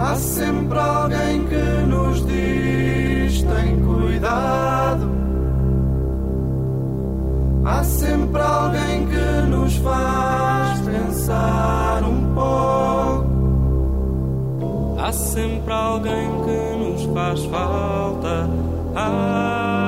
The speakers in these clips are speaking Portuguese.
Há sempre alguém que nos diz: tem cuidado. Há sempre alguém que nos faz pensar um pouco. Há sempre alguém que nos faz falta. Ah,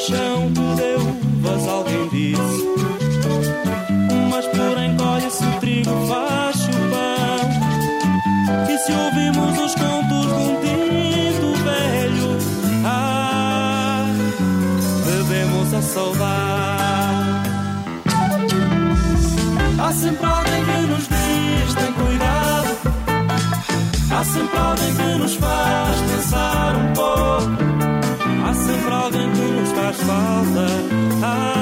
paixão que deu uvas, alguém disse. Mas porém colhe-se o trigo, faz o pão. E se ouvimos os contos de um tinto velho, ah, bebemos a saudade. Há sempre alguém que nos diz, tem cuidado. Há sempre alguém que nos faz. Father. I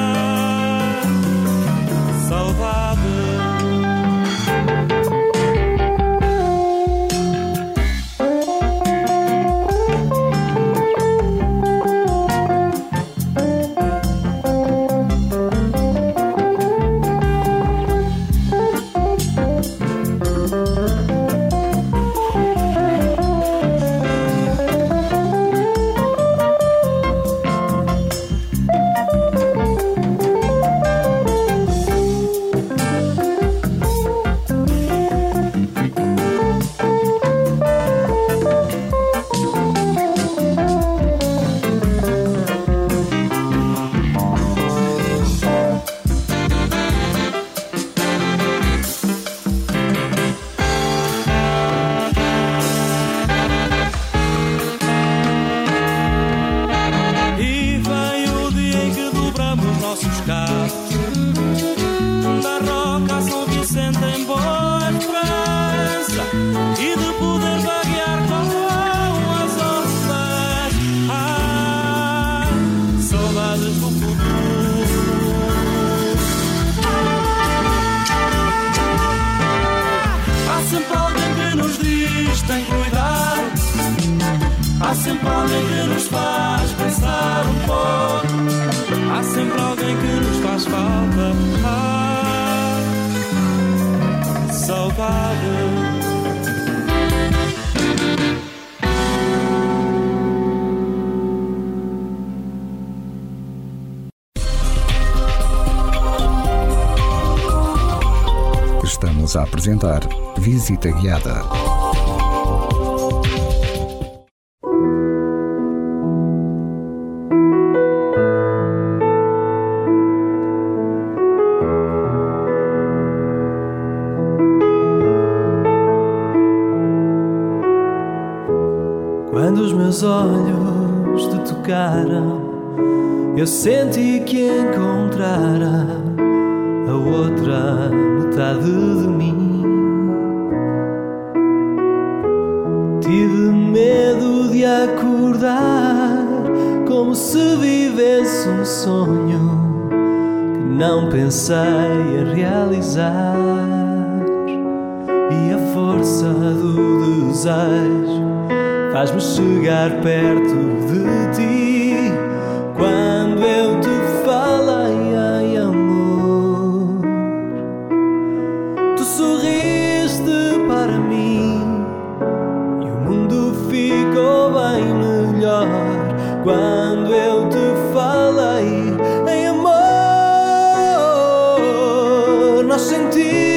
Há sempre alguém que nos faz pensar um pouco. Há sempre alguém que nos faz falta. Ah, saudade. Estamos a apresentar Visita Guiada. quando eu te falei em amor, nós sentimos.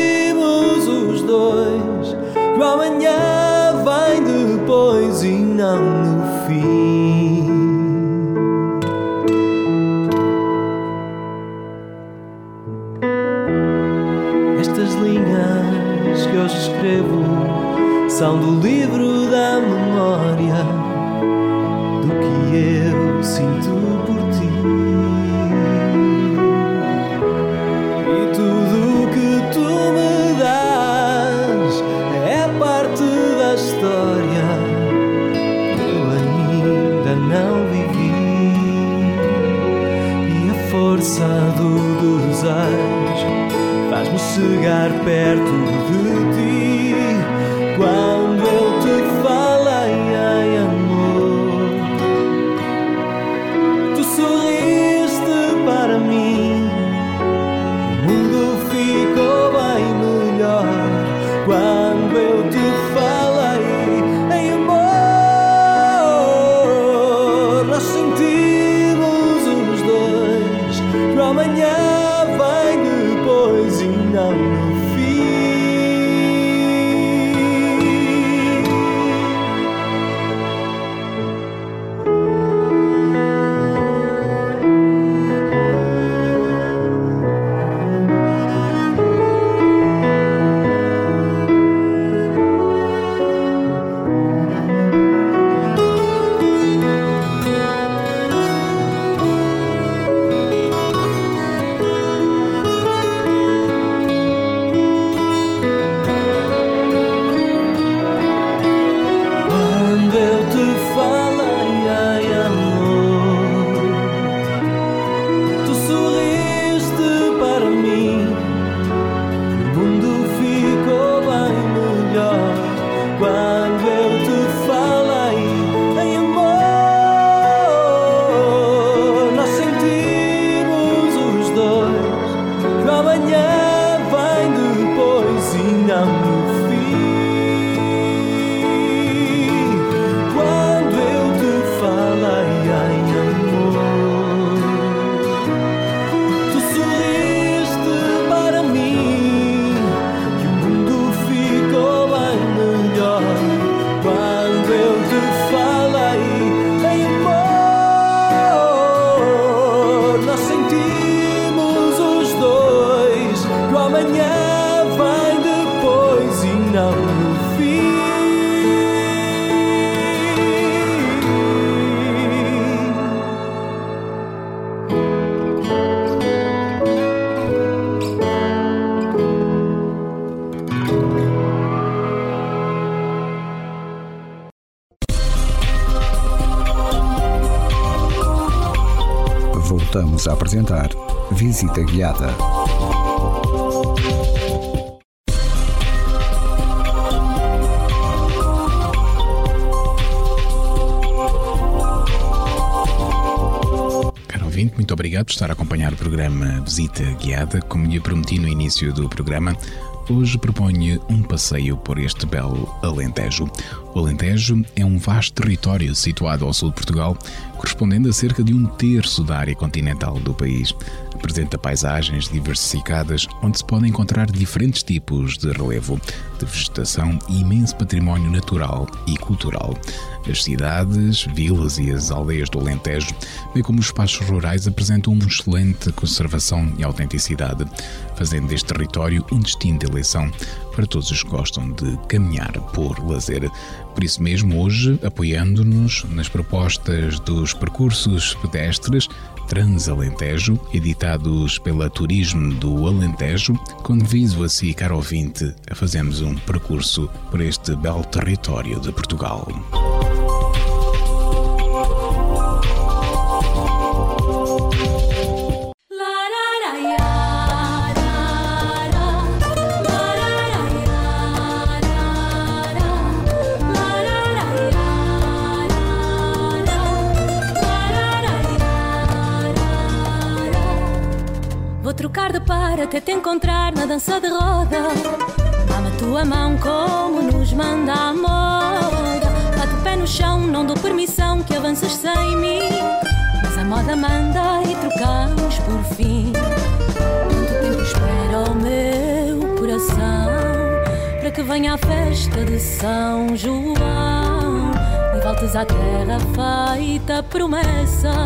visita guiada. Caro ouvinte, Muito obrigado por estar a acompanhar o programa Visita Guiada. Como lhe prometi no início do programa, hoje proponho um passeio por este belo Alentejo. O Alentejo é um vasto território situado ao sul de Portugal, correspondendo a cerca de um terço da área continental do país. Apresenta paisagens diversificadas, onde se podem encontrar diferentes tipos de relevo, de vegetação e imenso património natural e cultural. As cidades, vilas e as aldeias do Alentejo, bem como os espaços rurais, apresentam uma excelente conservação e autenticidade, fazendo deste território um destino de eleição para todos os que gostam de caminhar por lazer. Por isso mesmo, hoje, apoiando-nos nas propostas dos percursos pedestres Transalentejo, editados pela Turismo do Alentejo, convido a si, caro ouvinte, a fazermos um percurso por este belo território de Portugal. Até te encontrar na dança de roda. Dá-me tua mão como nos manda a moda. Bate o pé no chão, não dou permissão que avanças sem mim. Mas a moda manda e trocamos por fim. Quanto tempo espera o meu coração para que venha a festa de São João e voltes à terra feita promessa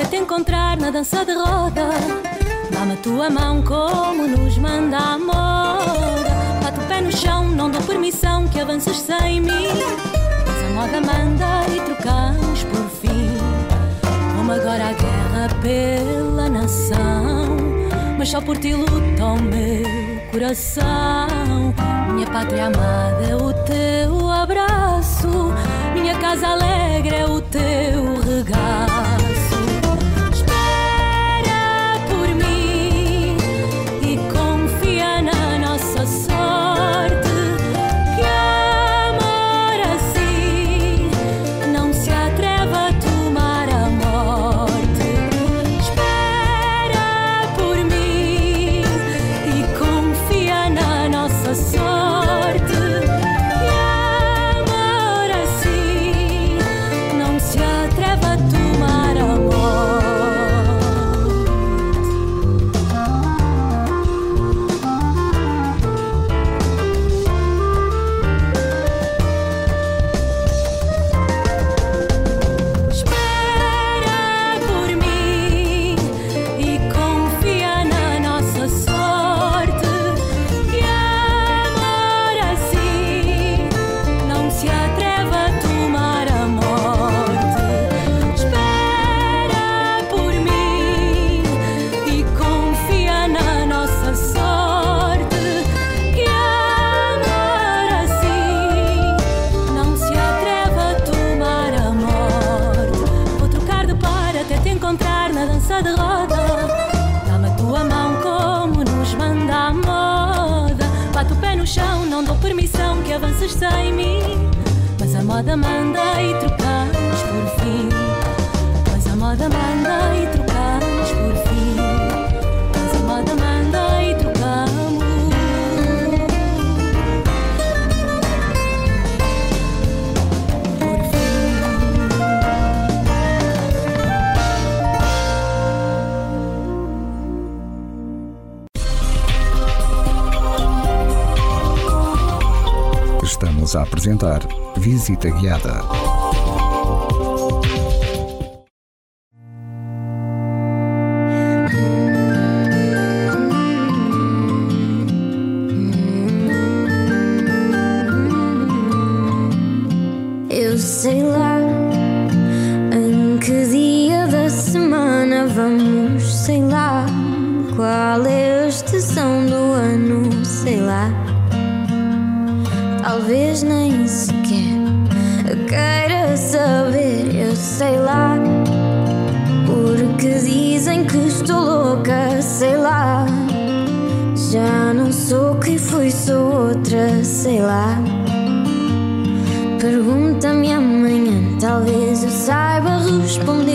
até te encontrar na dança de roda. Dá-me a tua mão como nos manda a moda. Bate o pé no chão, não dou permissão que avances sem mim. Mas a moda manda e trocamos por fim. Vamos agora à guerra pela nação. Mas só por ti luta o meu coração. Minha pátria amada é o teu abraço. Minha casa alegre é o teu regalo. visita guiada. Eu sei lá em que dia da semana vamos, sei lá qual é a estação do ano, sei lá. Talvez nem sei lá. Pergunta-me amanhã, talvez eu saiba responder.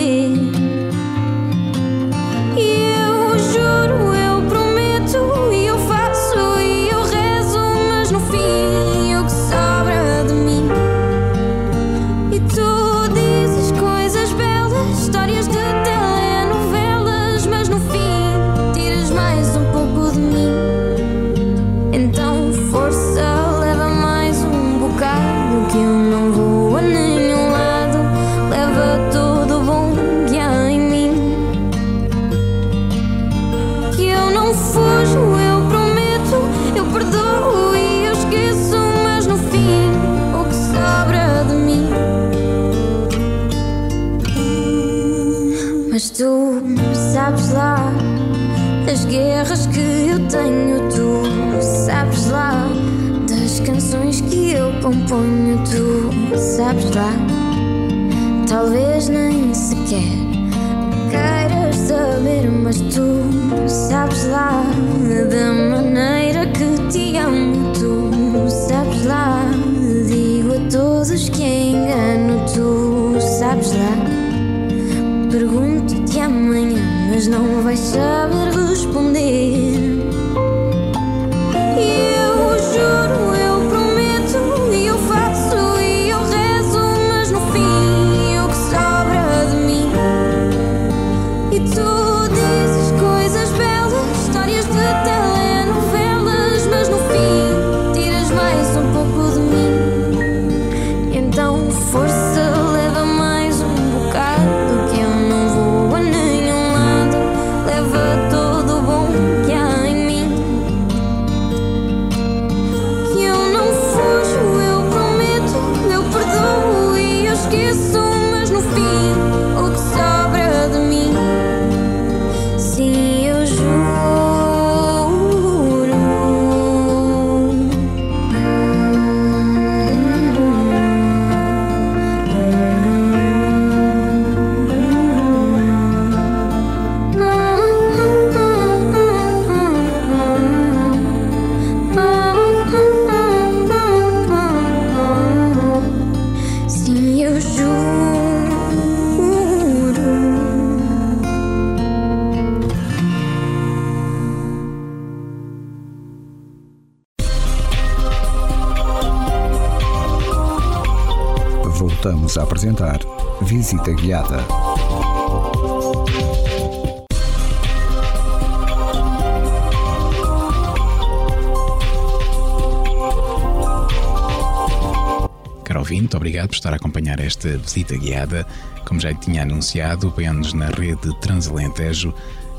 Amanhã, mas não vais saber responder. Visita Guiada. Caro ouvinte, obrigado por estar a acompanhar esta visita guiada. Como já tinha anunciado, apoiando-nos na rede Transalentejo,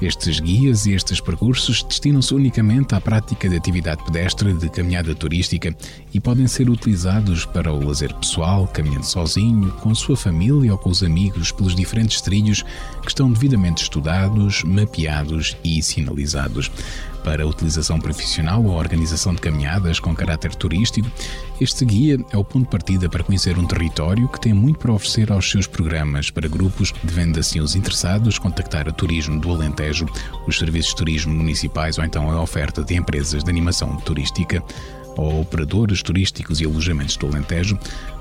Estes guias e estes percursos destinam-se unicamente à prática de atividade pedestre de caminhada turística e podem ser utilizados para o lazer pessoal, caminhando sozinho, com a sua família ou com os amigos pelos diferentes trilhos que estão devidamente estudados, mapeados e sinalizados. Para utilização profissional ou organização de caminhadas com caráter turístico, Este guia é o ponto de partida para conhecer um território que tem muito para oferecer aos seus programas. Para grupos, devendo assim os interessados contactar a Turismo do Alentejo, os serviços de turismo municipais ou então a oferta de empresas de animação turística ou operadores turísticos e alojamentos do Alentejo,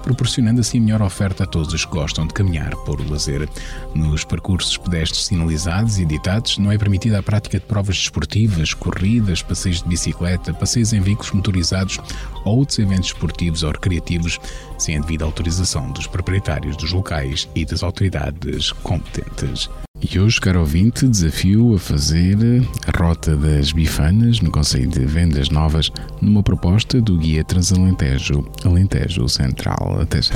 proporcionando assim melhor oferta a todos os que gostam de caminhar por lazer. Nos percursos pedestres sinalizados e editados, não é permitida a prática de provas desportivas, corridas, passeios de bicicleta, passeios em veículos motorizados ou outros eventos esportivos ou recreativos, sem a devida autorização dos proprietários dos locais e das autoridades competentes. E hoje, caro ouvinte, desafio a fazer a Rota das Bifanas no Conselho de Vendas Novas numa proposta do Guia Transalentejo Alentejo Central. Até já.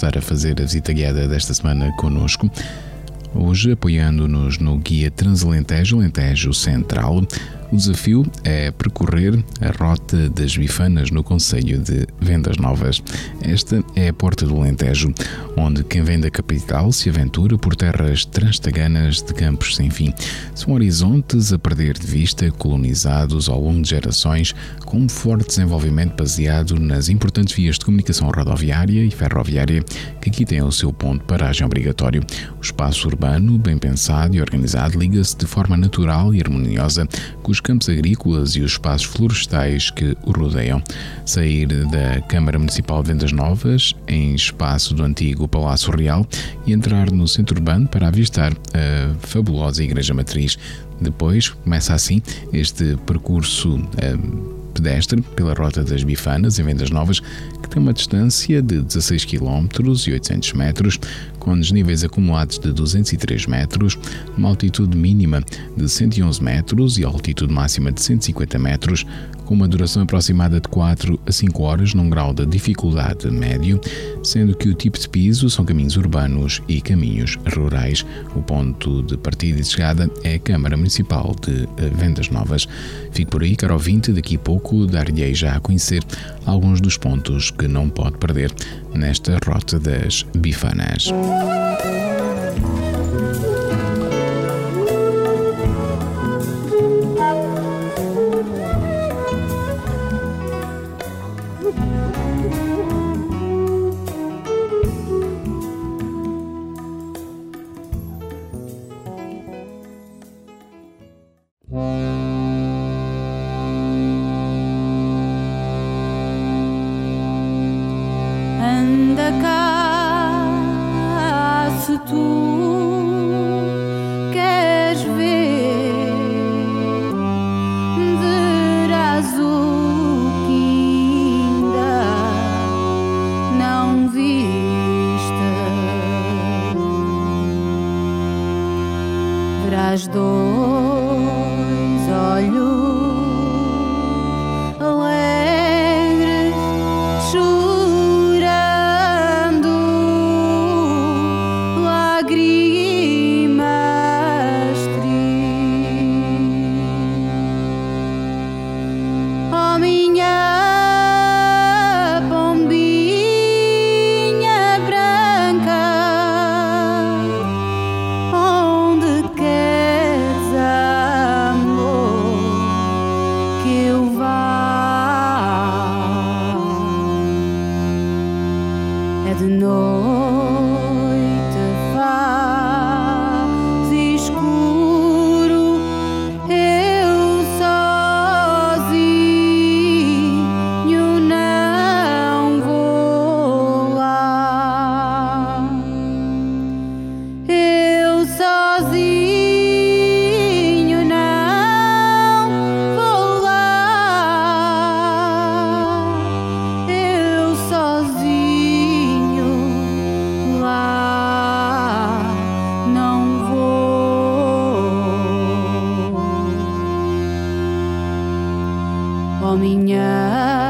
Estar a fazer a visita guiada desta semana connosco. Hoje, apoiando-nos no Guia Transalentejo Alentejo Central, o desafio é percorrer a Rota das Bifanas no Conselho de Vendas Novas. Esta é a Porta do Alentejo, onde quem vem da capital se aventura por terras transtaganas de campos sem fim. São horizontes a perder de vista, colonizados ao longo de gerações, com um forte desenvolvimento baseado nas importantes vias de comunicação rodoviária e ferroviária, que aqui têm o seu ponto de paragem obrigatório. O espaço urbano, bem pensado e organizado, liga-se de forma natural e harmoniosa com os campos agrícolas e os espaços florestais que o rodeiam. Sair da Câmara Municipal de Vendas Novas, em espaço do antigo Palácio Real, e entrar no centro urbano para avistar a fabulosa Igreja Matriz. Depois começa assim este percurso. eh, pedestre pela Rota das Bifanas, em Vendas Novas, que tem uma distância de 16 km e 800 metros, com desníveis acumulados de 203 metros, uma altitude mínima de 111 metros e altitude máxima de 150 metros, com uma duração aproximada de 4 a 5 horas num grau de dificuldade médio, sendo que o tipo de piso são caminhos urbanos e caminhos rurais. O ponto de partida e de chegada é a Câmara Municipal de Vendas Novas. Fique por aí, caro ouvinte, daqui a pouco dar-lhe já a conhecer alguns dos pontos que não pode perder nesta Rota das Bifanas. Thank mm -hmm. you. Voltamos a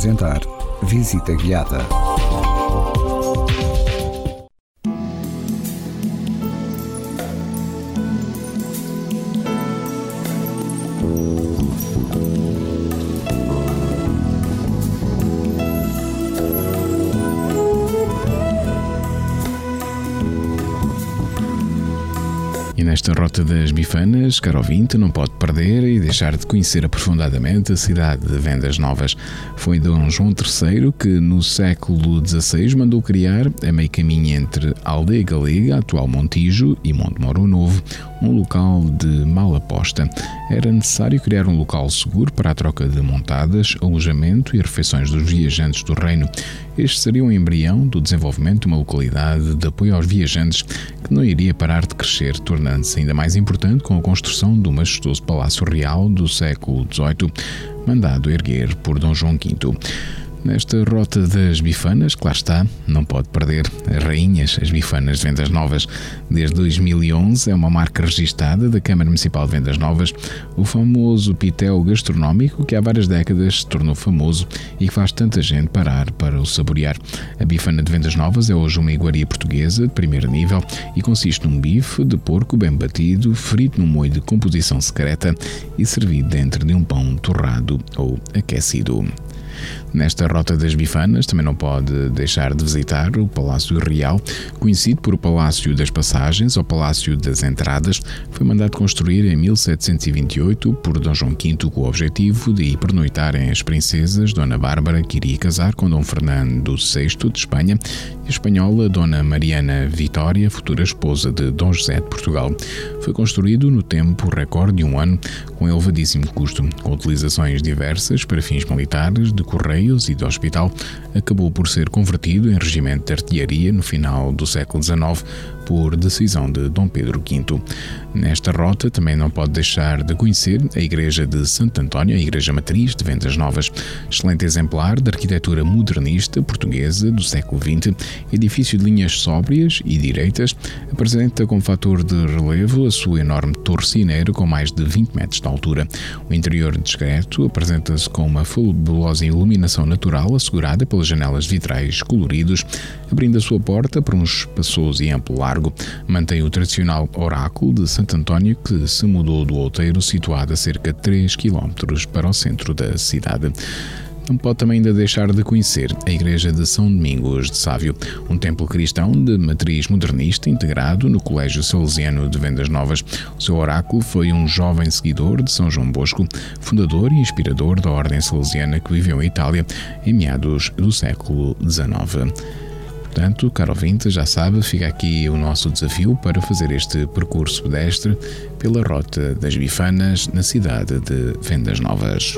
apresentar Visita Guiada. Nesta rota das bifanas, caro ouvinte, não pode perder e deixar de conhecer aprofundadamente a cidade de Vendas Novas. Foi Dom João III que, no século XVI, mandou criar, a meio caminho entre Aldeia Galega, atual Montijo, e Monte Moro Novo, um local de mal aposta. Era necessário criar um local seguro para a troca de montadas, alojamento e refeições dos viajantes do reino. Este seria um embrião do desenvolvimento de uma localidade de apoio aos viajantes que não iria parar de crescer, tornando-se ainda mais importante com a construção do majestoso Palácio Real do século XVIII, mandado erguer por Dom João V. Nesta rota das bifanas, claro está, não pode perder as rainhas, as bifanas de vendas novas. Desde 2011 é uma marca registada da Câmara Municipal de Vendas Novas, o famoso pitel gastronómico que há várias décadas se tornou famoso e que faz tanta gente parar para o saborear. A bifana de vendas novas é hoje uma iguaria portuguesa de primeiro nível e consiste num bife de porco bem batido, frito num molho de composição secreta e servido dentro de um pão torrado ou aquecido. Nesta Rota das Bifanas também não pode deixar de visitar o Palácio Real, conhecido por Palácio das Passagens ou Palácio das Entradas. Foi mandado construir em 1728 por Dom João V com o objetivo de pernoitarem as princesas Dona Bárbara, que iria casar com Dom Fernando VI de Espanha, e a espanhola Dona Mariana Vitória, futura esposa de Dom José de Portugal. Foi construído no tempo recorde de um ano, com elevadíssimo custo, com utilizações diversas para fins militares, de correios e de hospital, acabou por ser convertido em regimento de artilharia no final do século XIX por decisão de Dom Pedro V. Nesta rota também não pode deixar de conhecer a Igreja de Santo António, a Igreja Matriz de Vendas Novas, excelente exemplar da arquitetura modernista portuguesa do século XX, edifício de linhas sóbrias e direitas, apresenta como fator de relevo a sua enorme torre cineira com mais de 20 metros de altura. O interior discreto apresenta-se com uma fabulosa iluminação natural assegurada pelas janelas vitrais coloridos, abrindo a sua porta para um espaçoso e amplo largo Largo mantém o tradicional oráculo de Santo António que se mudou do Outeiro, situado a cerca de 3 km para o centro da cidade não pode também ainda deixar de conhecer a Igreja de São Domingos de Sávio, um templo cristão de matriz modernista integrado no Colégio Salesiano de Vendas Novas. O seu oráculo foi um jovem seguidor de São João Bosco, fundador e inspirador da Ordem Salesiana que viveu em Itália em meados do século XIX. Portanto, caro ouvinte, já sabe, fica aqui o nosso desafio para fazer este percurso pedestre pela Rota das Bifanas na cidade de Vendas Novas.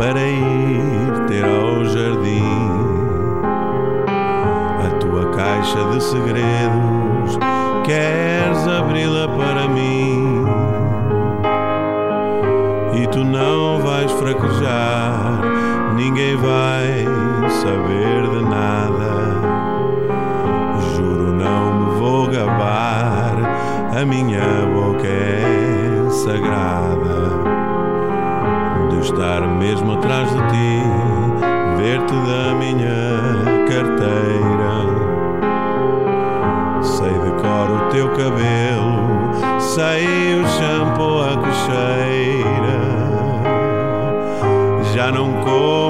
Sabe a chicla de andar mesmo atrás de ti, ver-te da minha carteira. Sei de cor o teu cabelo, sei o shampoo a cocheira. Já não como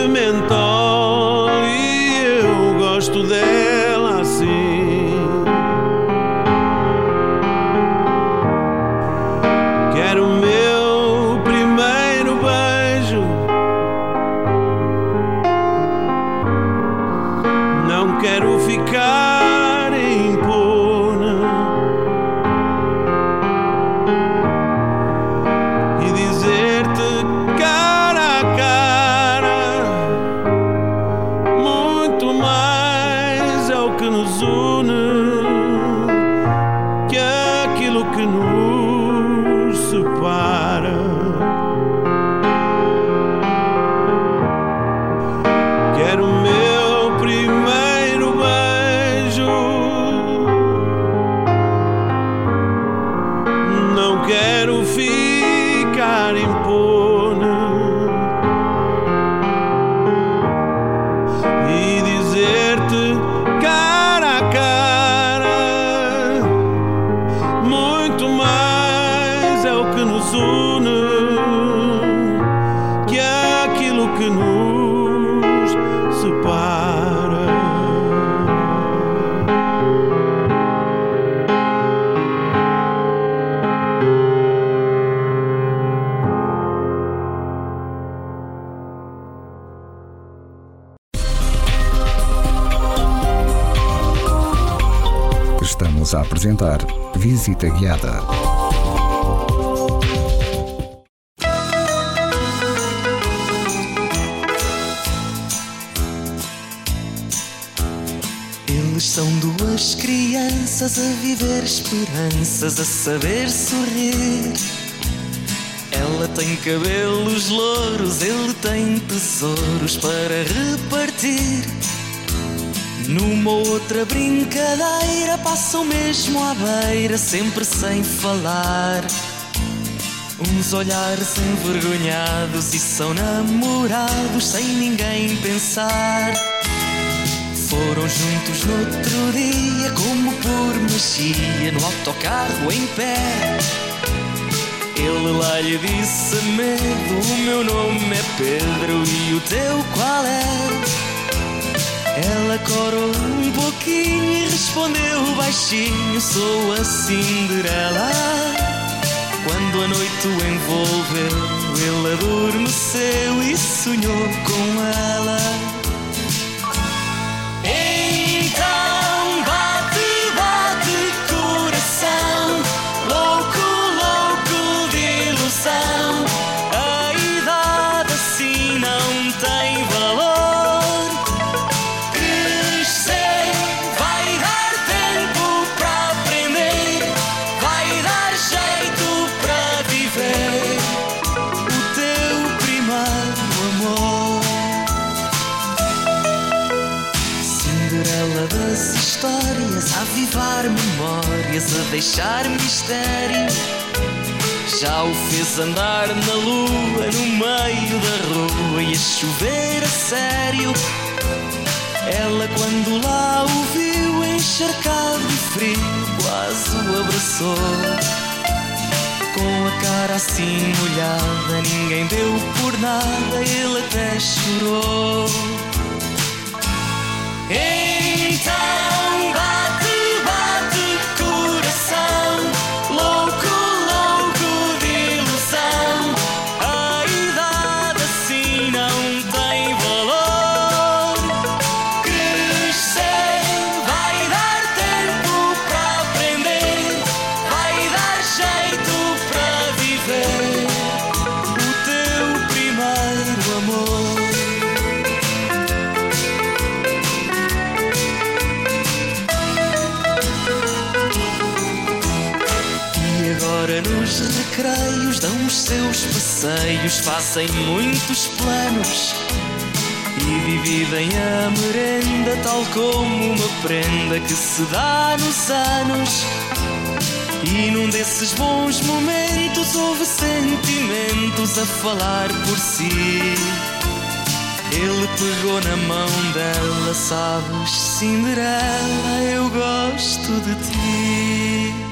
Estamos a apresentar Visita Guiada. Eles são duas crianças a viver esperanças, a saber sorrir. Ela tem cabelos louros, ele tem tesouros para repartir. Numa outra brincadeira, passam mesmo à beira, sempre sem falar. Uns olhares envergonhados e são namorados sem ninguém pensar. Foram juntos no outro dia, como por magia, no autocarro em pé. Ele lá lhe disse medo: O meu nome é Pedro e o teu qual é? Ela corou um pouquinho e respondeu baixinho: Sou a Cinderela. Quando a noite o envolveu, ele adormeceu e sonhou com ela. A deixar mistério. Já o fez andar na lua, no meio da rua e a chover a sério. Ela, quando lá o viu encharcado de frio, quase o abraçou. Com a cara assim molhada, ninguém deu por nada, ele até chorou. Então seus passeios, fazem muitos planos e dividem a merenda tal como uma prenda que se dá nos anos. E num desses bons momentos houve sentimentos a falar por si. Ele pegou na mão dela, sabes, Cinderela, eu gosto de ti.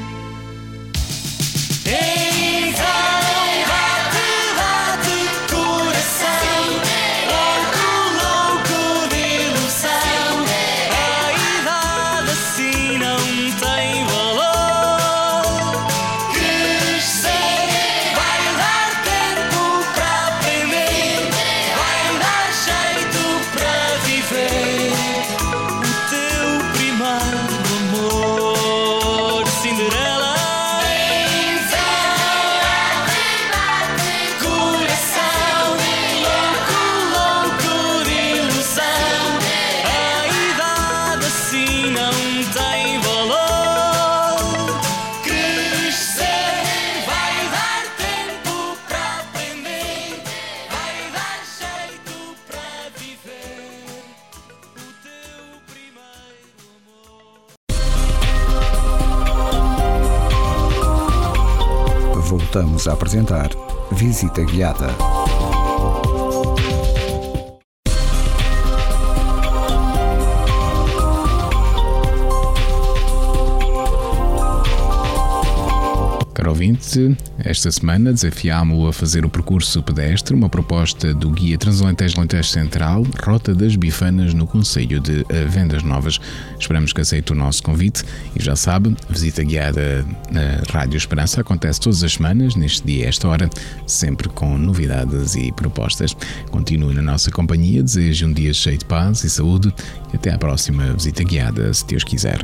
Voltamos a apresentar Visita Guiada. Ouvinte, esta semana desafiámo-lo a fazer o percurso pedestre, uma proposta do Guia Transalentejo Alentejo Central, Rota das Bifanas, no Conselho de Vendas Novas. Esperamos que aceite o nosso convite e já sabe, a visita guiada na Rádio Esperança acontece todas as semanas, neste dia e esta hora, sempre com novidades e propostas. Continue na nossa companhia, desejo um dia cheio de paz e saúde e até à próxima visita guiada, se Deus quiser.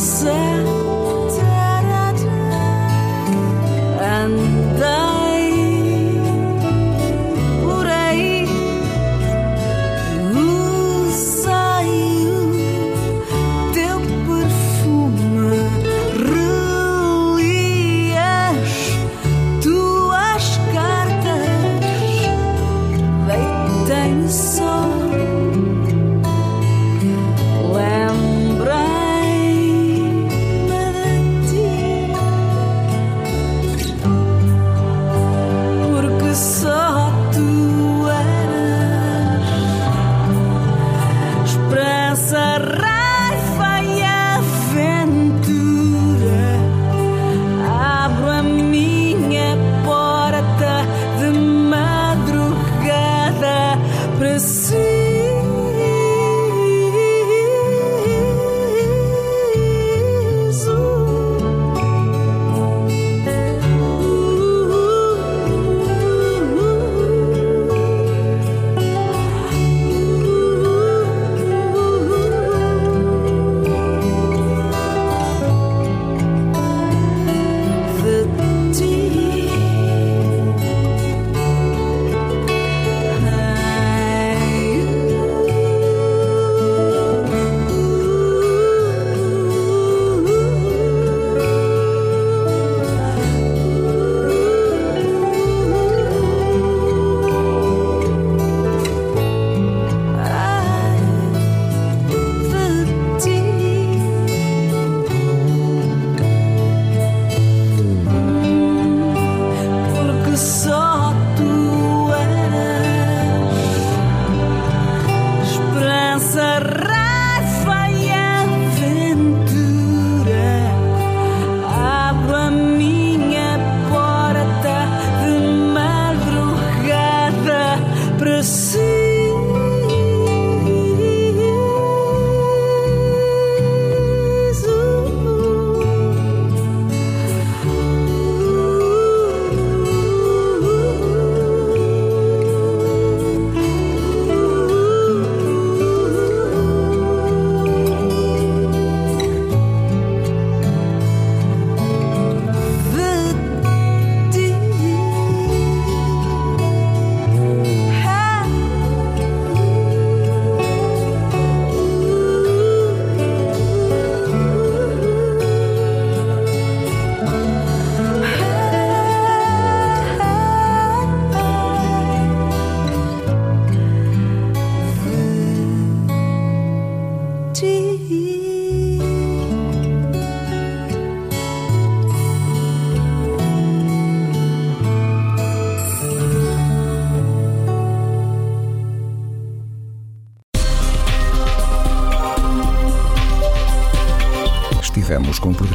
você.